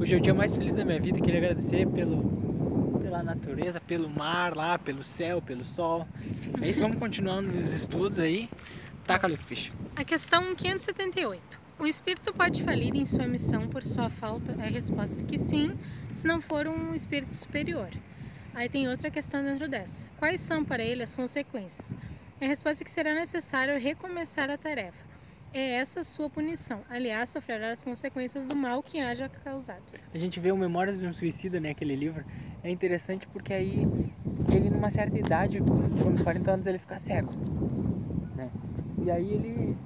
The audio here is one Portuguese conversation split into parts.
Hoje é o dia mais feliz da minha vida. Queria agradecer pelo, pela natureza, pelo mar lá, pelo céu, pelo sol. É isso, vamos continuar nos estudos aí. Taca ali, ficha. A questão 578. O espírito pode falir em sua missão por sua falta? É a resposta que sim, se não for um espírito superior. Aí tem outra questão dentro dessa. Quais são para ele as consequências? É a resposta que será necessário recomeçar a tarefa. É essa sua punição. Aliás, sofrerá as consequências do mal que haja causado. A gente vê o Memórias de um Suicida, né, aquele livro. É interessante porque aí ele numa certa idade, uns 40 anos, ele fica cego, né? E aí ele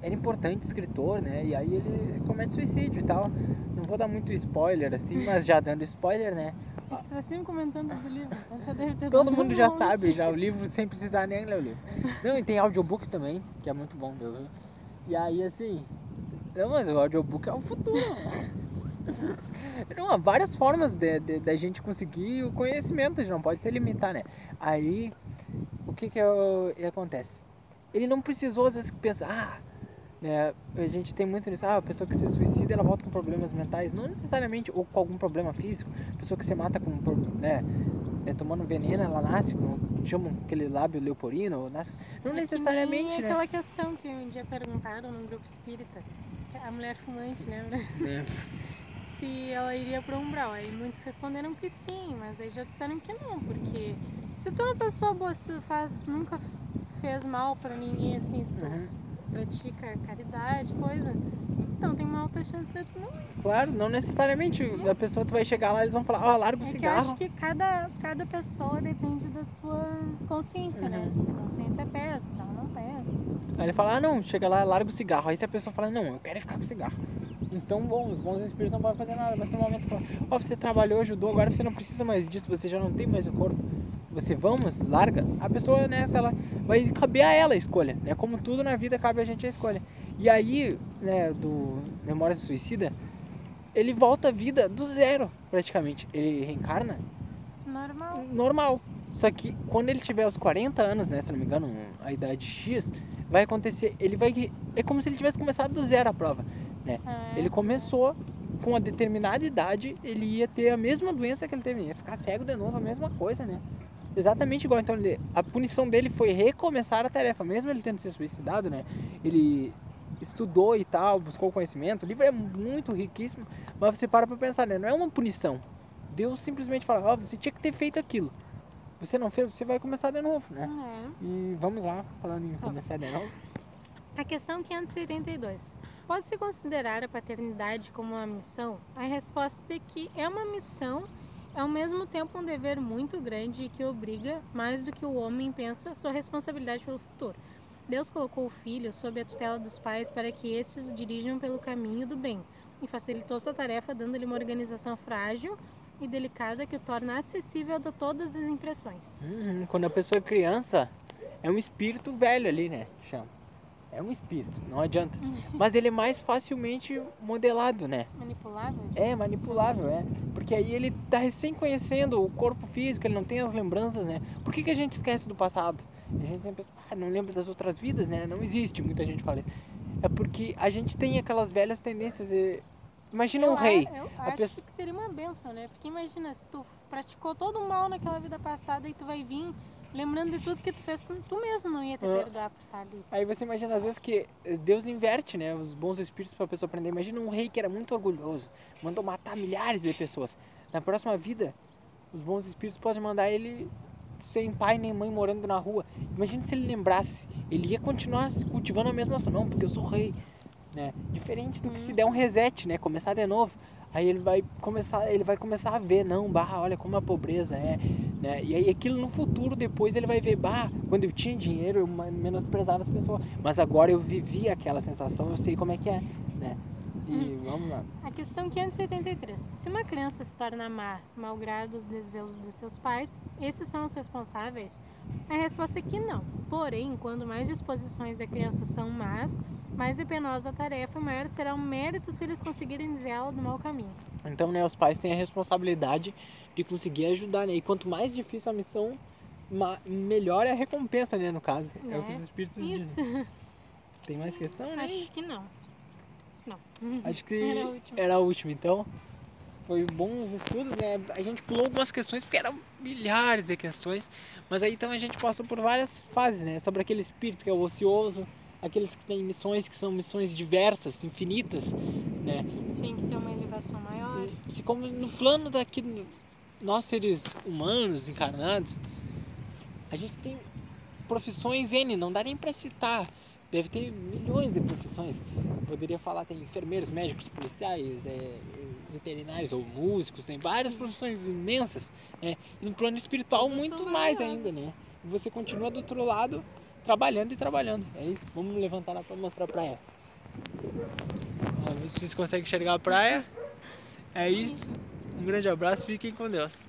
era importante escritor, né? E aí ele comete suicídio e tal. Não vou dar muito spoiler assim, mas já dando spoiler, né? É que você tá sempre comentando do livro, então já deve ter Todo mundo já monte. sabe, já o livro sem precisar nem ler o livro. Não, e tem audiobook também, que é muito bom ouvir. E aí assim, não, mas o audiobook é o futuro. Não, há várias formas da gente conseguir o conhecimento, a gente não pode se limitar, né? Aí, o que que, é o- que acontece? Ele não precisou às vezes pensar, ah, né, a gente tem muito isso, ah, a pessoa que se suicida, ela volta com problemas mentais, não necessariamente, ou com algum problema físico, a pessoa que se mata com, pro- né, é, tomando veneno, ela nasce com, chamam aquele lábio leoporino, nasce, não É que necessariamente, nem né? aquela questão que um dia perguntaram num grupo espírita, que a mulher fumante, lembra? É. Se ela iria pro umbral. Aí muitos responderam que sim, mas aí já disseram que não, porque se tu é uma pessoa boa, se tu faz, nunca fez mal pra ninguém assim, se tu Uhum. pratica caridade, coisa, então tem uma alta chance de tu não Claro, não necessariamente a pessoa tu vai chegar lá e eles vão falar, ó, larga o É que eu cigarro. acho que cada, cada pessoa depende da sua consciência, né? Uhum. Se a consciência pesa, se ela não pesa. Aí ele fala, ah não, chega lá, larga o cigarro. Aí se a pessoa fala, não, eu quero ficar com o cigarro. Então, bom, os bons espíritos não podem fazer nada. Mas no momento fala, ó, você trabalhou, ajudou, agora você não precisa mais disso, você já não tem mais o corpo. Você vamos, larga. A pessoa nessa, ela vai caber a ela a escolha, né? Como tudo na vida cabe a gente a escolha. E aí, né, do Memórias do Suicida, ele volta à vida do zero, praticamente. Ele reencarna Normal. normal. Só que quando ele tiver os 40 anos, né, se não me engano, a idade X, vai acontecer, ele vai é como se ele tivesse começado do zero a prova. É. Ele começou com uma determinada idade, ele ia ter a mesma doença que ele teve, ia ficar cego de novo, a mesma coisa, né? Exatamente igual, então ele- a punição dele foi recomeçar a tarefa, mesmo ele tendo se suicidado, né? Ele estudou e tal, buscou conhecimento, o livro é muito riquíssimo, mas você para pra pensar, né? Não é uma punição. Deus simplesmente fala, ó, você tinha que ter feito aquilo. Você não fez, você vai começar de novo, né? É. E vamos lá, falando em começar de novo. A questão 582. Pode-se considerar a paternidade como uma missão? A resposta é que é uma missão, ao mesmo tempo um dever muito grande que obriga, mais do que o homem pensa, sua responsabilidade pelo futuro. Deus colocou o filho sob a tutela dos pais para que estes o dirijam pelo caminho do bem e facilitou sua tarefa dando-lhe uma organização frágil e delicada que o torna acessível a todas as impressões. Uhum, Quando a pessoa é criança, é um espírito velho ali, né? Chama. É um espírito, não adianta. Mas ele é mais facilmente modelado, né? Manipulável? É manipulável, é. Porque aí ele tá recém conhecendo o corpo físico, ele não tem as lembranças, né? Por que, que a gente esquece do passado? A gente sempre pensa, ah, não lembra das outras vidas, né? Não existe, muita gente fala. É porque a gente tem aquelas velhas tendências. e- Imagina um Eu rei. a- Eu acho pessoa- que seria uma benção, né? Porque imagina, se tu praticou todo o mal naquela vida passada e tu vai vir lembrando de tudo que tu fez, tu- mesmo não ia te Ah. perdoar por estar ali. Aí você imagina às vezes que Deus inverte, né, os bons espíritos para a pessoa aprender. Imagina um rei que era muito orgulhoso, mandou matar milhares de pessoas. Na próxima vida, os bons espíritos podem mandar ele sem pai nem mãe morando na rua. Imagina se ele lembrasse, ele ia continuar cultivando a mesma ação, não, porque eu sou rei, né? Diferente do que se Hum. der um reset, né, começar de novo. Aí ele vai começar, ele vai começar a ver, não, bah, olha como a pobreza é, né? E aí aquilo no futuro depois ele vai ver, bah, quando eu tinha dinheiro eu menosprezava as pessoas, mas agora eu vivi aquela sensação, eu sei como é que é, né? E vamos lá. A questão 583. Se uma criança se torna má, malgrado os desvelos dos seus pais, esses são os responsáveis? A resposta é que não. Porém, quando mais disposições da criança são más, mais é penosa a tarefa, maior será o mérito se eles conseguirem desviá-la do mau caminho. Então, né, os pais têm a responsabilidade de conseguir ajudar, né? E quanto mais difícil a missão, melhor é a recompensa, né, no caso. É o que Né? os espíritos Isso. dizem. Tem mais questão, né? Acho que não. Não. Acho que Era a última. era a última, então. foi bons estudos, né? A gente pulou algumas questões porque eram milhares de questões, mas aí então a gente passou por várias fases, né? Sobre aquele espírito que é o ocioso, aqueles que têm missões que são missões diversas, infinitas, né? Tem que ter uma elevação maior. Se como no plano daqui nós seres humanos encarnados, a gente tem profissões N, não dá nem para citar. Deve ter milhões de profissões. Poderia falar, tem enfermeiros, médicos, policiais, é, veterinários ou músicos, tem várias profissões imensas. Né? E no plano espiritual, muito mais ainda, né? Você continua do outro lado trabalhando e trabalhando. Aí, vamos levantar lá para mostrar a praia. Ó, vocês conseguem enxergar a praia. É isso. Um grande abraço, fiquem com Deus.